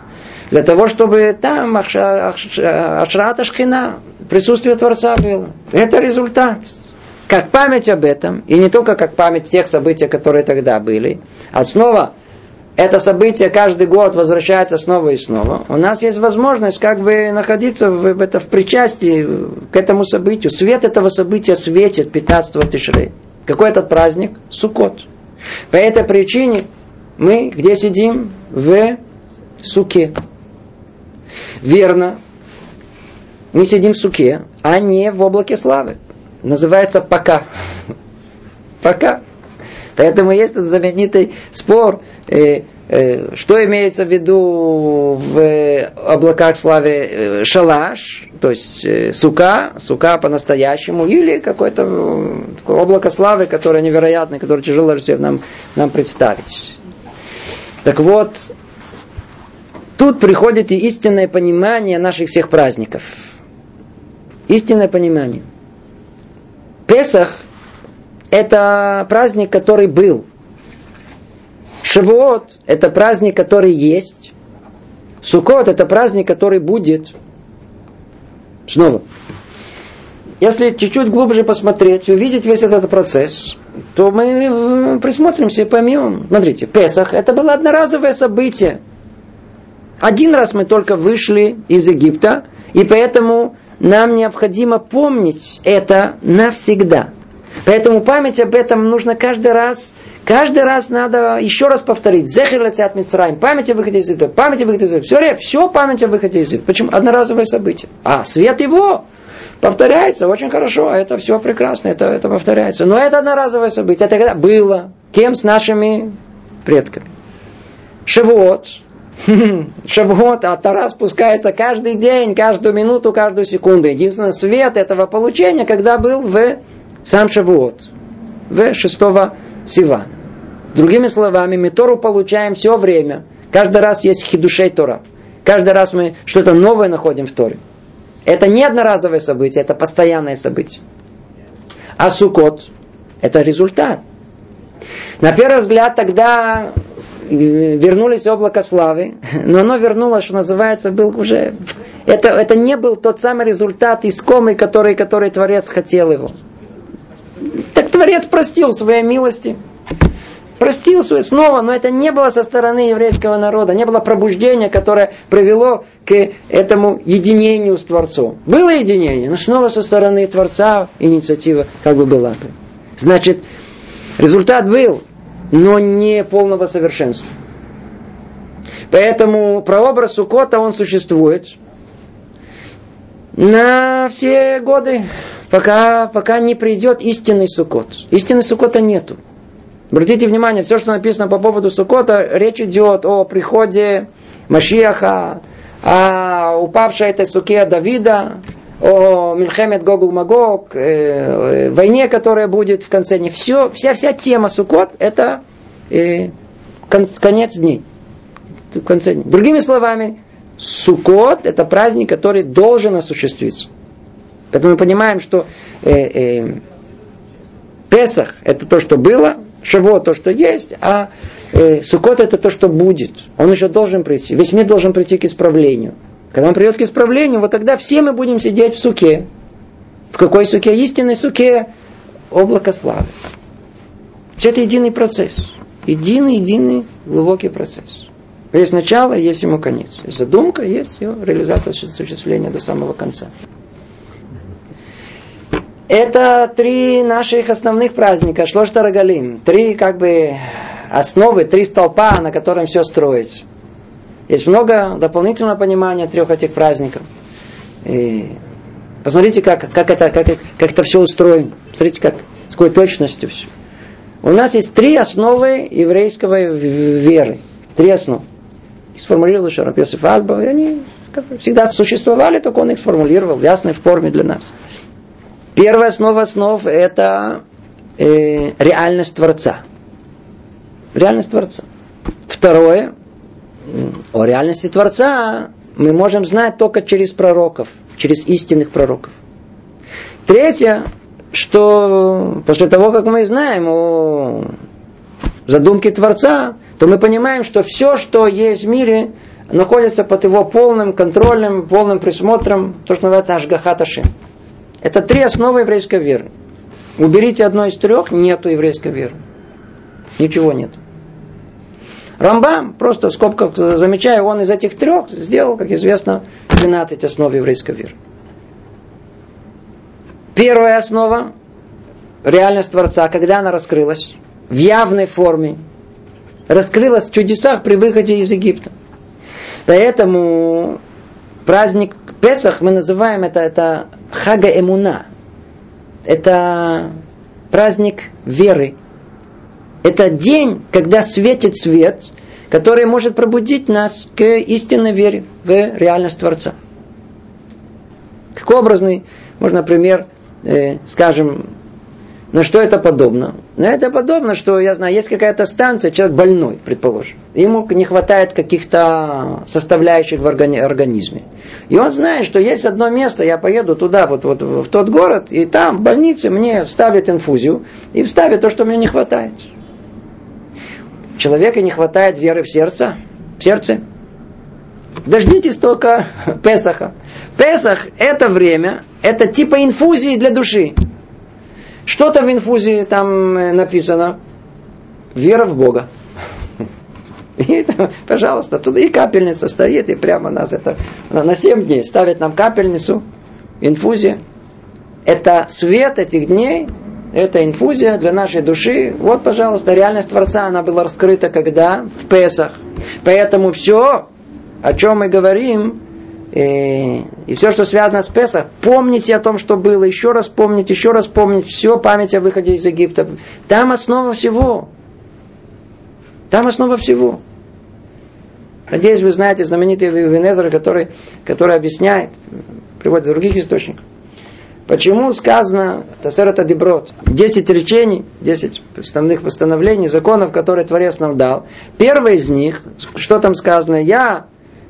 для того, чтобы там Ашрата Шхина, присутствие Творца было. Это результат. Как память об этом, и не только как память тех событий, которые тогда были, а снова это событие каждый год возвращается снова и снова, у нас есть возможность как бы находиться в, в, это, в причастии к этому событию. Свет этого события светит 15 Тишрей. Какой этот праздник? Сукот. По этой причине мы где сидим? В суке. Верно. Мы сидим в суке, а не в облаке славы. Называется пока. Пока. Поэтому есть этот знаменитый спор, э, э, что имеется в виду в облаках славы э, шалаш, то есть э, сука, сука по-настоящему, или какое-то э, такое облако славы, которое невероятное, которое тяжело всем нам, нам представить. Так вот, тут приходит и истинное понимание наших всех праздников. Истинное понимание. Песах это праздник, который был. Шавуот – это праздник, который есть. Сукот – это праздник, который будет. Снова. Если чуть-чуть глубже посмотреть, увидеть весь этот процесс, то мы э, присмотримся и поймем. Смотрите, Песах – это было одноразовое событие. Один раз мы только вышли из Египта, и поэтому нам необходимо помнить это навсегда – Поэтому память об этом нужно каждый раз, каждый раз надо еще раз повторить. Зехер летят Мицраим, память о выходе из Египта, память о выходе из Египта. Все, все память о выходе из Египта. Почему? Одноразовое событие. А свет его повторяется очень хорошо, это все прекрасно, это, это повторяется. Но это одноразовое событие. Это когда было. Кем? С нашими предками. Шавуот. *laughs* Шавуот, а Тара спускается каждый день, каждую минуту, каждую секунду. Единственный свет этого получения, когда был в сам Шавуот, в 6 Сивана. Другими словами, мы Тору получаем все время. Каждый раз есть хидушей Тора. Каждый раз мы что-то новое находим в Торе. Это не одноразовое событие, это постоянное событие. А Сукот – это результат. На первый взгляд тогда вернулись облако славы, *laughs* но оно вернулось, что называется, был уже... Это, это не был тот самый результат искомый, который, который Творец хотел его. Так Творец простил своей милости. Простил свой снова, но это не было со стороны еврейского народа, не было пробуждения, которое привело к этому единению с Творцом. Было единение, но снова со стороны Творца инициатива как бы была. Значит, результат был, но не полного совершенства. Поэтому прообраз Сукота, он существует на все годы пока, пока не придет истинный сукот. Истинный сукота нету. Обратите внимание, все, что написано по поводу сукота, речь идет о приходе Машиаха, о упавшей этой суке Давида, о Мильхемет Гогу Магог, э, войне, которая будет в конце дней. Все, вся, вся тема Сукот это э, конец дней. В конце дней. Другими словами, Сукот это праздник, который должен осуществиться. Поэтому мы понимаем, что э, э, Песах это то, что было, Шаво то, что есть, а э, Сукот это то, что будет. Он еще должен прийти. Весь мир должен прийти к исправлению. Когда он придет к исправлению, вот тогда все мы будем сидеть в суке. В какой суке? Истинной суке облако славы. Все это единый процесс. Единый, единый глубокий процесс. Есть начало, есть ему конец. Есть задумка, есть его реализация осуществления до самого конца. Это три наших основных праздника, Шлошта Рогалим. Три как бы основы, три столпа, на котором все строится. Есть много дополнительного понимания трех этих праздников. И посмотрите, как, как, это, как, как это все устроено. Смотрите, как, с какой точностью все. У нас есть три основы еврейского веры. Три основы. Сформулировал Шарап Йосиф Альба, и они всегда существовали, только он их сформулировал в ясной форме для нас. Первая основа основ – это э, реальность Творца. Реальность Творца. Второе – о реальности Творца мы можем знать только через пророков, через истинных пророков. Третье, что после того, как мы знаем о задумке Творца, то мы понимаем, что все, что есть в мире, находится под его полным контролем, полным присмотром, то, что называется Ашгахаташим. Это три основы еврейской веры. Уберите одно из трех, нету еврейской веры. Ничего нет. Рамбам, просто в скобках замечаю, он из этих трех сделал, как известно, 12 основ еврейской веры. Первая основа – реальность Творца, когда она раскрылась в явной форме, раскрылась в чудесах при выходе из Египта. Поэтому праздник Песах мы называем это, это Хага Эмуна. Это праздник веры. Это день, когда светит свет, который может пробудить нас к истинной вере в реальность Творца. Как образный, можно, например, э, скажем, на что это подобно? На это подобно, что, я знаю, есть какая-то станция, человек больной, предположим. Ему не хватает каких-то составляющих в организме. И он знает, что есть одно место, я поеду туда, вот, вот в тот город, и там в больнице мне вставят инфузию и вставят то, что мне не хватает. Человека не хватает веры в сердце, в сердце. Дождитесь только *laughs* Песаха. Песах – это время, это типа инфузии для души. Что там в инфузии там э, написано? Вера в Бога. *laughs* И, пожалуйста, туда и капельница стоит, и прямо нас это на 7 дней ставят нам капельницу, инфузия. Это свет этих дней, это инфузия для нашей души. Вот, пожалуйста, реальность Творца, она была раскрыта когда? В Песах. Поэтому все, о чем мы говорим, и, э, и все, что связано с Песах, помните о том, что было, еще раз помните, еще раз помните, все память о выходе из Египта. Там основа всего. Там основа всего. Надеюсь, вы знаете знаменитый Венезер, который, который объясняет, приводит из других источников. Почему сказано Тасерата Деброд? Десять речений, десять основных постановлений, законов, которые Творец нам дал. Первый из них, что там сказано? Я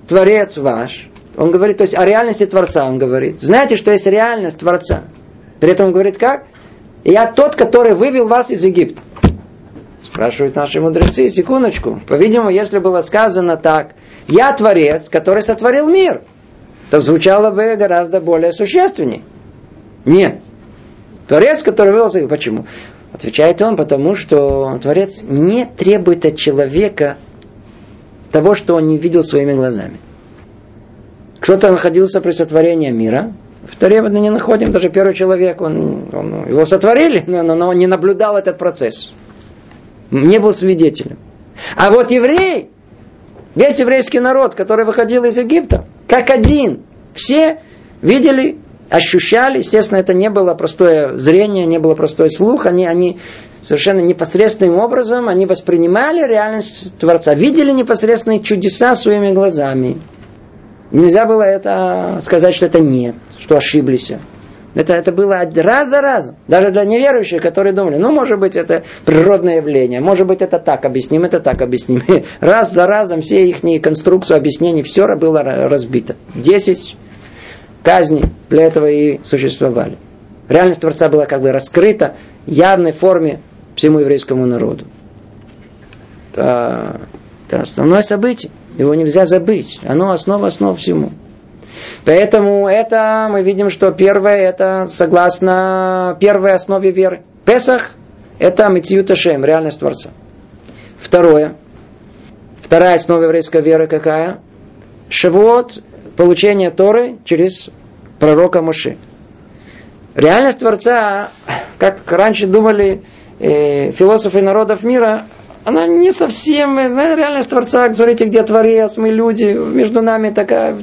Творец ваш. Он говорит, то есть о реальности Творца он говорит. Знаете, что есть реальность Творца? При этом он говорит как? Я тот, который вывел вас из Египта. Спрашивают наши мудрецы, секундочку. По-видимому, если было сказано так, я Творец, который сотворил мир, то звучало бы гораздо более существеннее. Нет. Творец, который вывел Египта. Почему? Отвечает он, потому что Творец не требует от человека того, что он не видел своими глазами. Кто-то находился при сотворении мира. В Торе мы не находим даже первый человек. Он, он, его сотворили, но, но он не наблюдал этот процесс. Не был свидетелем. А вот еврей, весь еврейский народ, который выходил из Египта, как один, все видели, ощущали, естественно, это не было простое зрение, не было простой слух, они, они совершенно непосредственным образом, они воспринимали реальность Творца, видели непосредственные чудеса своими глазами. Нельзя было это сказать, что это нет, что ошиблись. Это, это было раз за разом. Даже для неверующих, которые думали, ну, может быть, это природное явление, может быть, это так объясним, это так объясним. *laughs* Раз за разом все их конструкцию объяснений, все было разбито. Десять казней для этого и существовали. Реальность Творца была как бы раскрыта в явной форме всему еврейскому народу. Это, это основное событие. Его нельзя забыть. Оно основа основ всему. Поэтому это мы видим, что первое это согласно первой основе веры. Песах это Митиюта Шем, реальность Творца. Второе. Вторая основа еврейской веры какая? Шавуот, получение Торы через пророка Моше. Реальность Творца, как раньше думали э, философы народов мира, она не совсем, ну, реальность Творца, смотрите, где Творец, мы люди, между нами такая,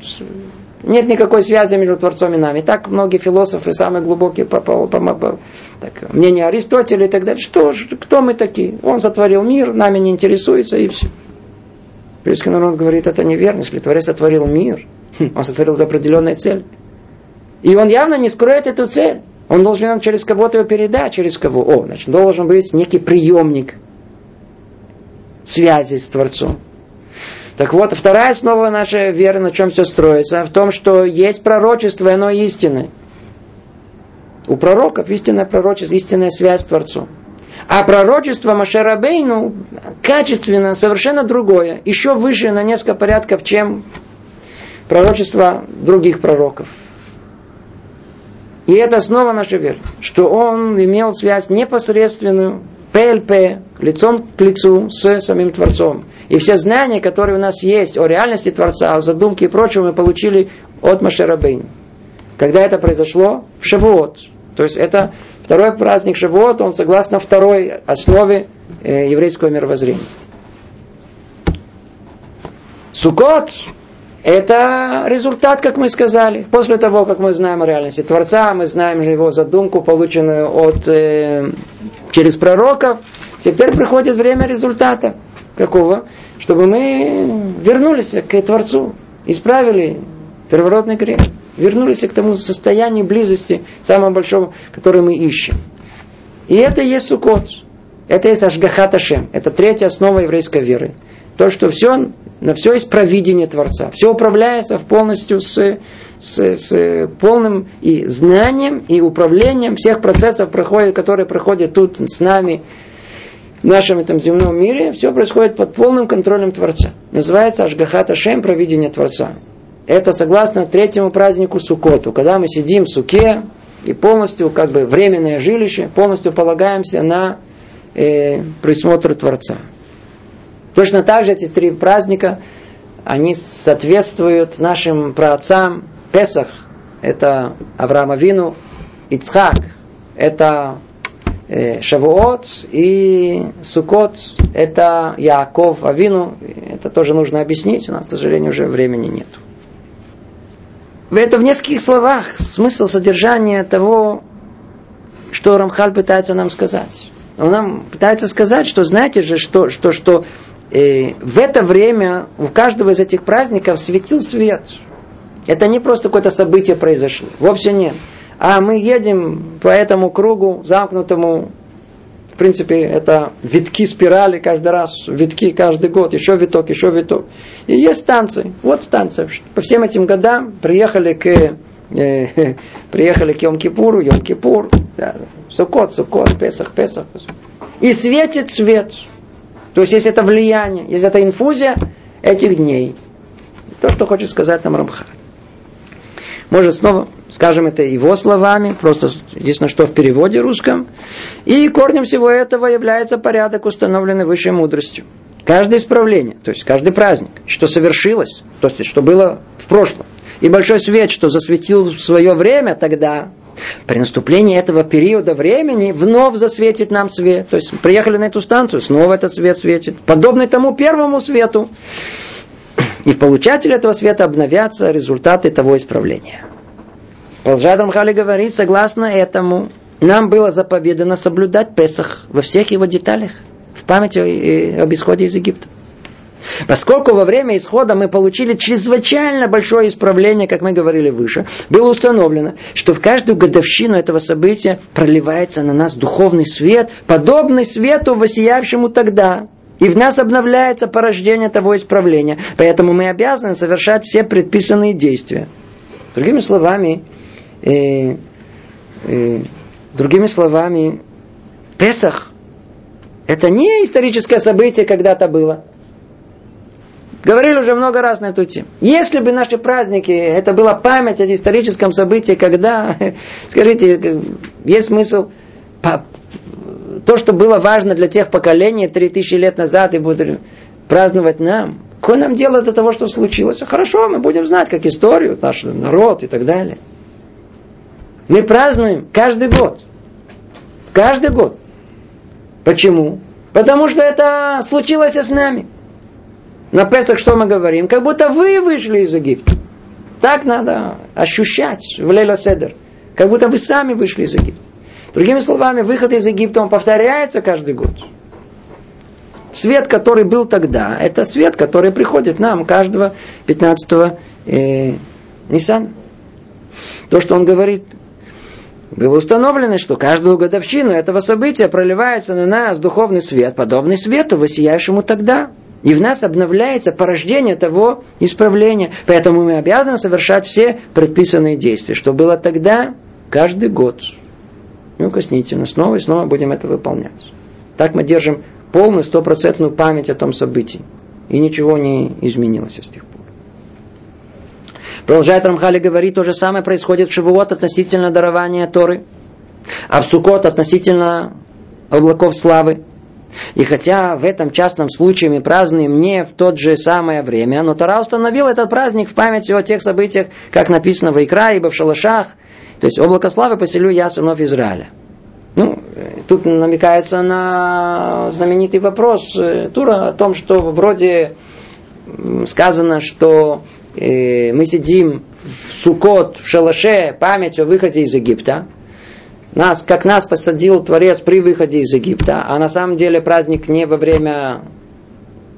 нет никакой связи между Творцом и нами. Так многие философы, самые глубокие, по, по, по, по, так, мнение Аристотеля и так далее. Что, кто мы такие? Он сотворил мир, нами не интересуется и все. Еврейский народ говорит, это неверно, если Творец сотворил мир, хм, он сотворил для определенной цели. И он явно не скроет эту цель. Он должен через кого-то его передать, через кого. О, значит, должен быть некий приемник, связи с Творцом. Так вот, вторая основа нашей веры, на чем все строится, в том, что есть пророчество, и оно истинное. У пророков истинное пророчество, истинная связь с Творцом. А пророчество Машарабейну качественно совершенно другое, еще выше на несколько порядков, чем пророчество других пророков. И это снова наша вера, что он имел связь непосредственную ПЛП, лицом к лицу с самим Творцом. И все знания, которые у нас есть о реальности Творца, о задумке и прочем, мы получили от Машерабейн. Когда это произошло? В Шавуот. То есть это второй праздник Шавуот, он согласно второй основе э, еврейского мировоззрения. Сукот это результат, как мы сказали. После того, как мы знаем о реальности Творца, мы знаем же его задумку, полученную от, э, через пророков, теперь приходит время результата. Какого? Чтобы мы вернулись к Творцу, исправили первородный грех, вернулись к тому состоянию близости, самому большому, которое мы ищем. И это есть Сукот. Это есть Ашгахат Ашем. Это третья основа еврейской веры. То, что все на все есть провидение Творца. Все управляется полностью с, с, с полным и знанием, и управлением всех процессов, которые проходят тут с нами, в нашем этом земном мире. Все происходит под полным контролем Творца. Называется Ашгахат Ашем, провидение Творца. Это согласно третьему празднику Сукоту, когда мы сидим в суке и полностью, как бы, временное жилище, полностью полагаемся на э, присмотр Творца. Точно так же эти три праздника, они соответствуют нашим праотцам. Песах – это Авраам Авину, Ицхак – это э, Шавуот и Сукот – это Яаков Авину. Это тоже нужно объяснить, у нас, к сожалению, уже времени нет. Это в нескольких словах смысл содержания того, что Рамхаль пытается нам сказать. Он нам пытается сказать, что знаете же, что, что, что э, в это время у каждого из этих праздников светил свет. Это не просто какое-то событие произошло. Вовсе нет. А мы едем по этому кругу замкнутому. В принципе, это витки спирали каждый раз, витки каждый год, еще виток, еще виток. И есть станции. Вот станция. По всем этим годам приехали к э, *laughs* приехали к Йом-Кипуру, Йом-Кипур, да, Сукот, Сукот, Песах, Песах. И светит свет. То есть, есть это влияние, есть это инфузия этих дней. То, что хочет сказать нам Рамхаль. Может, снова скажем это его словами, просто единственное, что в переводе русском. И корнем всего этого является порядок, установленный высшей мудростью. Каждое исправление, то есть каждый праздник, что совершилось, то есть что было в прошлом, и большой свет, что засветил в свое время тогда, при наступлении этого периода времени вновь засветит нам свет. То есть приехали на эту станцию, снова этот свет светит. Подобный тому первому свету. И в получателе этого света обновятся результаты того исправления. Продолжает Рамхали говорит, согласно этому, нам было заповедано соблюдать Песах во всех его деталях, в памяти об исходе из Египта. Поскольку во время исхода мы получили чрезвычайно большое исправление, как мы говорили выше, было установлено, что в каждую годовщину этого события проливается на нас духовный свет, подобный свету, воссиявшему тогда, и в нас обновляется порождение того исправления. Поэтому мы обязаны совершать все предписанные действия. Другими словами, э, э, другими словами, Песах это не историческое событие когда-то было. Говорили уже много раз на эту тему. Если бы наши праздники, это была память о историческом событии, когда, *laughs* скажите, есть смысл то, что было важно для тех поколений 3000 лет назад и будут праздновать нам. Какое нам дело до того, что случилось? Хорошо, мы будем знать, как историю, наш народ и так далее. Мы празднуем каждый год. Каждый год. Почему? Потому что это случилось с нами. На Песах что мы говорим? Как будто вы вышли из Египта. Так надо ощущать в Лейла Седер. Как будто вы сами вышли из Египта. Другими словами, выход из Египта, он повторяется каждый год. Свет, который был тогда, это свет, который приходит нам каждого 15-го э, Ниссана. То, что он говорит, было установлено, что каждую годовщину этого события проливается на нас духовный свет, подобный свету, воссияющему тогда. И в нас обновляется порождение того исправления. Поэтому мы обязаны совершать все предписанные действия. Что было тогда, каждый год неукоснительно. Снова и снова будем это выполнять. Так мы держим полную стопроцентную память о том событии. И ничего не изменилось с тех пор. Продолжает Рамхали говорить, то же самое происходит в Шивуот относительно дарования Торы, а в Сукот относительно облаков славы. И хотя в этом частном случае мы празднуем не в то же самое время, но Тора установил этот праздник в память о тех событиях, как написано в Икра, ибо в шалашах, то есть облако славы поселю я сынов Израиля. Ну, тут намекается на знаменитый вопрос э, Тура о том, что вроде сказано, что э, мы сидим в Сукот, в шалаше, память о выходе из Египта. Нас, как нас посадил Творец при выходе из Египта, а на самом деле праздник не во время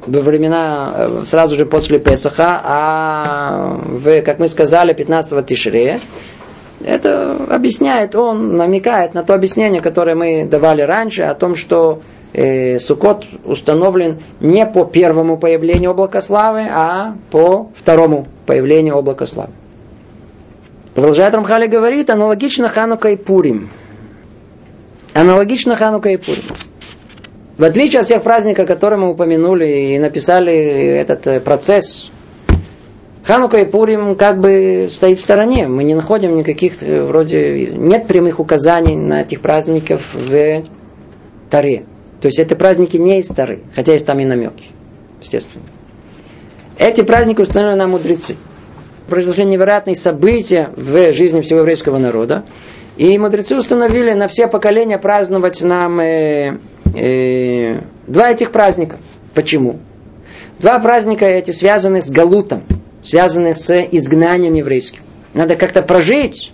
во времена э, сразу же после Песаха, а в, как мы сказали, 15-го Тишрея. Это объясняет, он намекает на то объяснение, которое мы давали раньше, о том, что э, Сукот установлен не по первому появлению облака славы, а по второму появлению облака славы. Продолжает Рамхали говорит, аналогично Ханука и Пурим. Аналогично Ханука и Пурим. В отличие от всех праздников, которые мы упомянули и написали этот э, процесс Ханука и Пурим как бы стоит в стороне. Мы не находим никаких, э, вроде, нет прямых указаний на этих праздников в Таре. То есть эти праздники не из Тары, хотя есть там и намеки, естественно. Эти праздники установлены на мудрецы. Произошли невероятные события в жизни всего еврейского народа. И мудрецы установили на все поколения праздновать нам э, э, два этих праздника. Почему? Два праздника эти связаны с галутом, связаны с изгнанием еврейским. Надо как-то прожить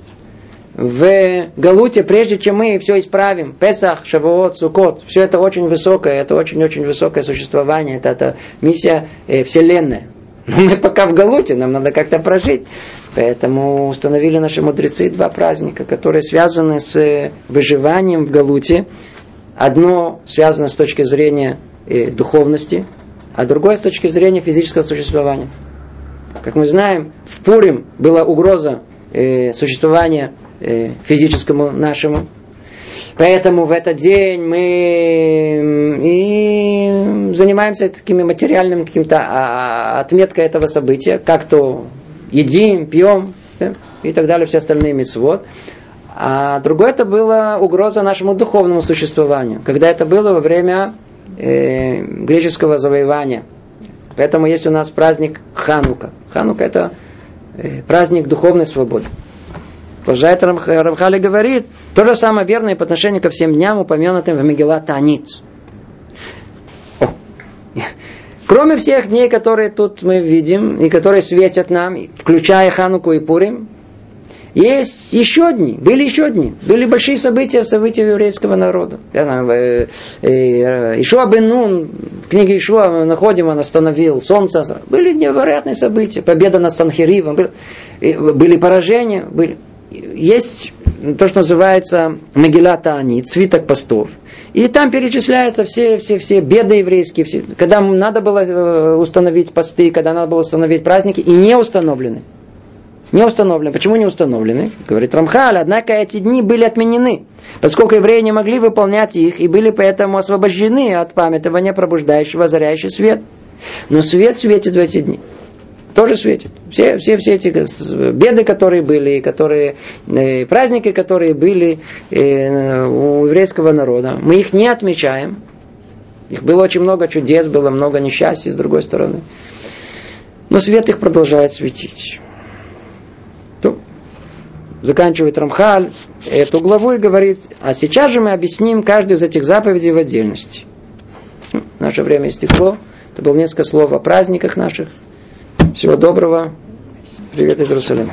в Галуте, прежде чем мы все исправим. Песах, Шавуот, Сукот, все это очень высокое, это очень-очень высокое существование, это, это миссия э, Вселенная. Мы пока в Галуте, нам надо как-то прожить. Поэтому установили наши мудрецы два праздника, которые связаны с выживанием в Галуте. Одно связано с точки зрения э, духовности, а другое с точки зрения физического существования. Как мы знаем, в Пурим была угроза э, существования э, физическому нашему. Поэтому в этот день мы и занимаемся такими материальным каким-то а, отметкой этого события, как то едим, пьем да, и так далее, все остальные мецвод. А другое это была угроза нашему духовному существованию, когда это было во время э, греческого завоевания. Поэтому есть у нас праздник Ханука. Ханука это э, праздник духовной свободы. Продолжает Рамхали говорит, то же самое верное по отношению ко всем дням, упомянутым в Мегила Танит. Кроме всех дней, которые тут мы видим, и которые светят нам, включая Хануку и Пурим, есть еще дни, были еще дни, были большие события, события еврейского народа. Э, э, Ишуа бен Нун, в книге Ишуа мы находим, он остановил солнце. Были невероятные события, победа над Санхиривом, были поражения, были есть то, что называется Могилата Ани, свиток постов. И там перечисляются все, все, все беды еврейские, все, когда надо было э, установить посты, когда надо было установить праздники, и не установлены. Не установлены. Почему не установлены? Говорит Рамхаль, однако эти дни были отменены, поскольку евреи не могли выполнять их и были поэтому освобождены от памятования пробуждающего озаряющий свет. Но свет светит в эти дни тоже светит. Все, все, все эти беды, которые были, которые, э, праздники, которые были э, у еврейского народа, мы их не отмечаем. Их было очень много чудес, было много несчастья с другой стороны. Но свет их продолжает светить. Заканчивает Рамхаль эту главу и говорит, а сейчас же мы объясним каждую из этих заповедей в отдельности. Ну, наше время истекло. Это было несколько слов о праздниках наших. Всего доброго. Привет из Иерусалима.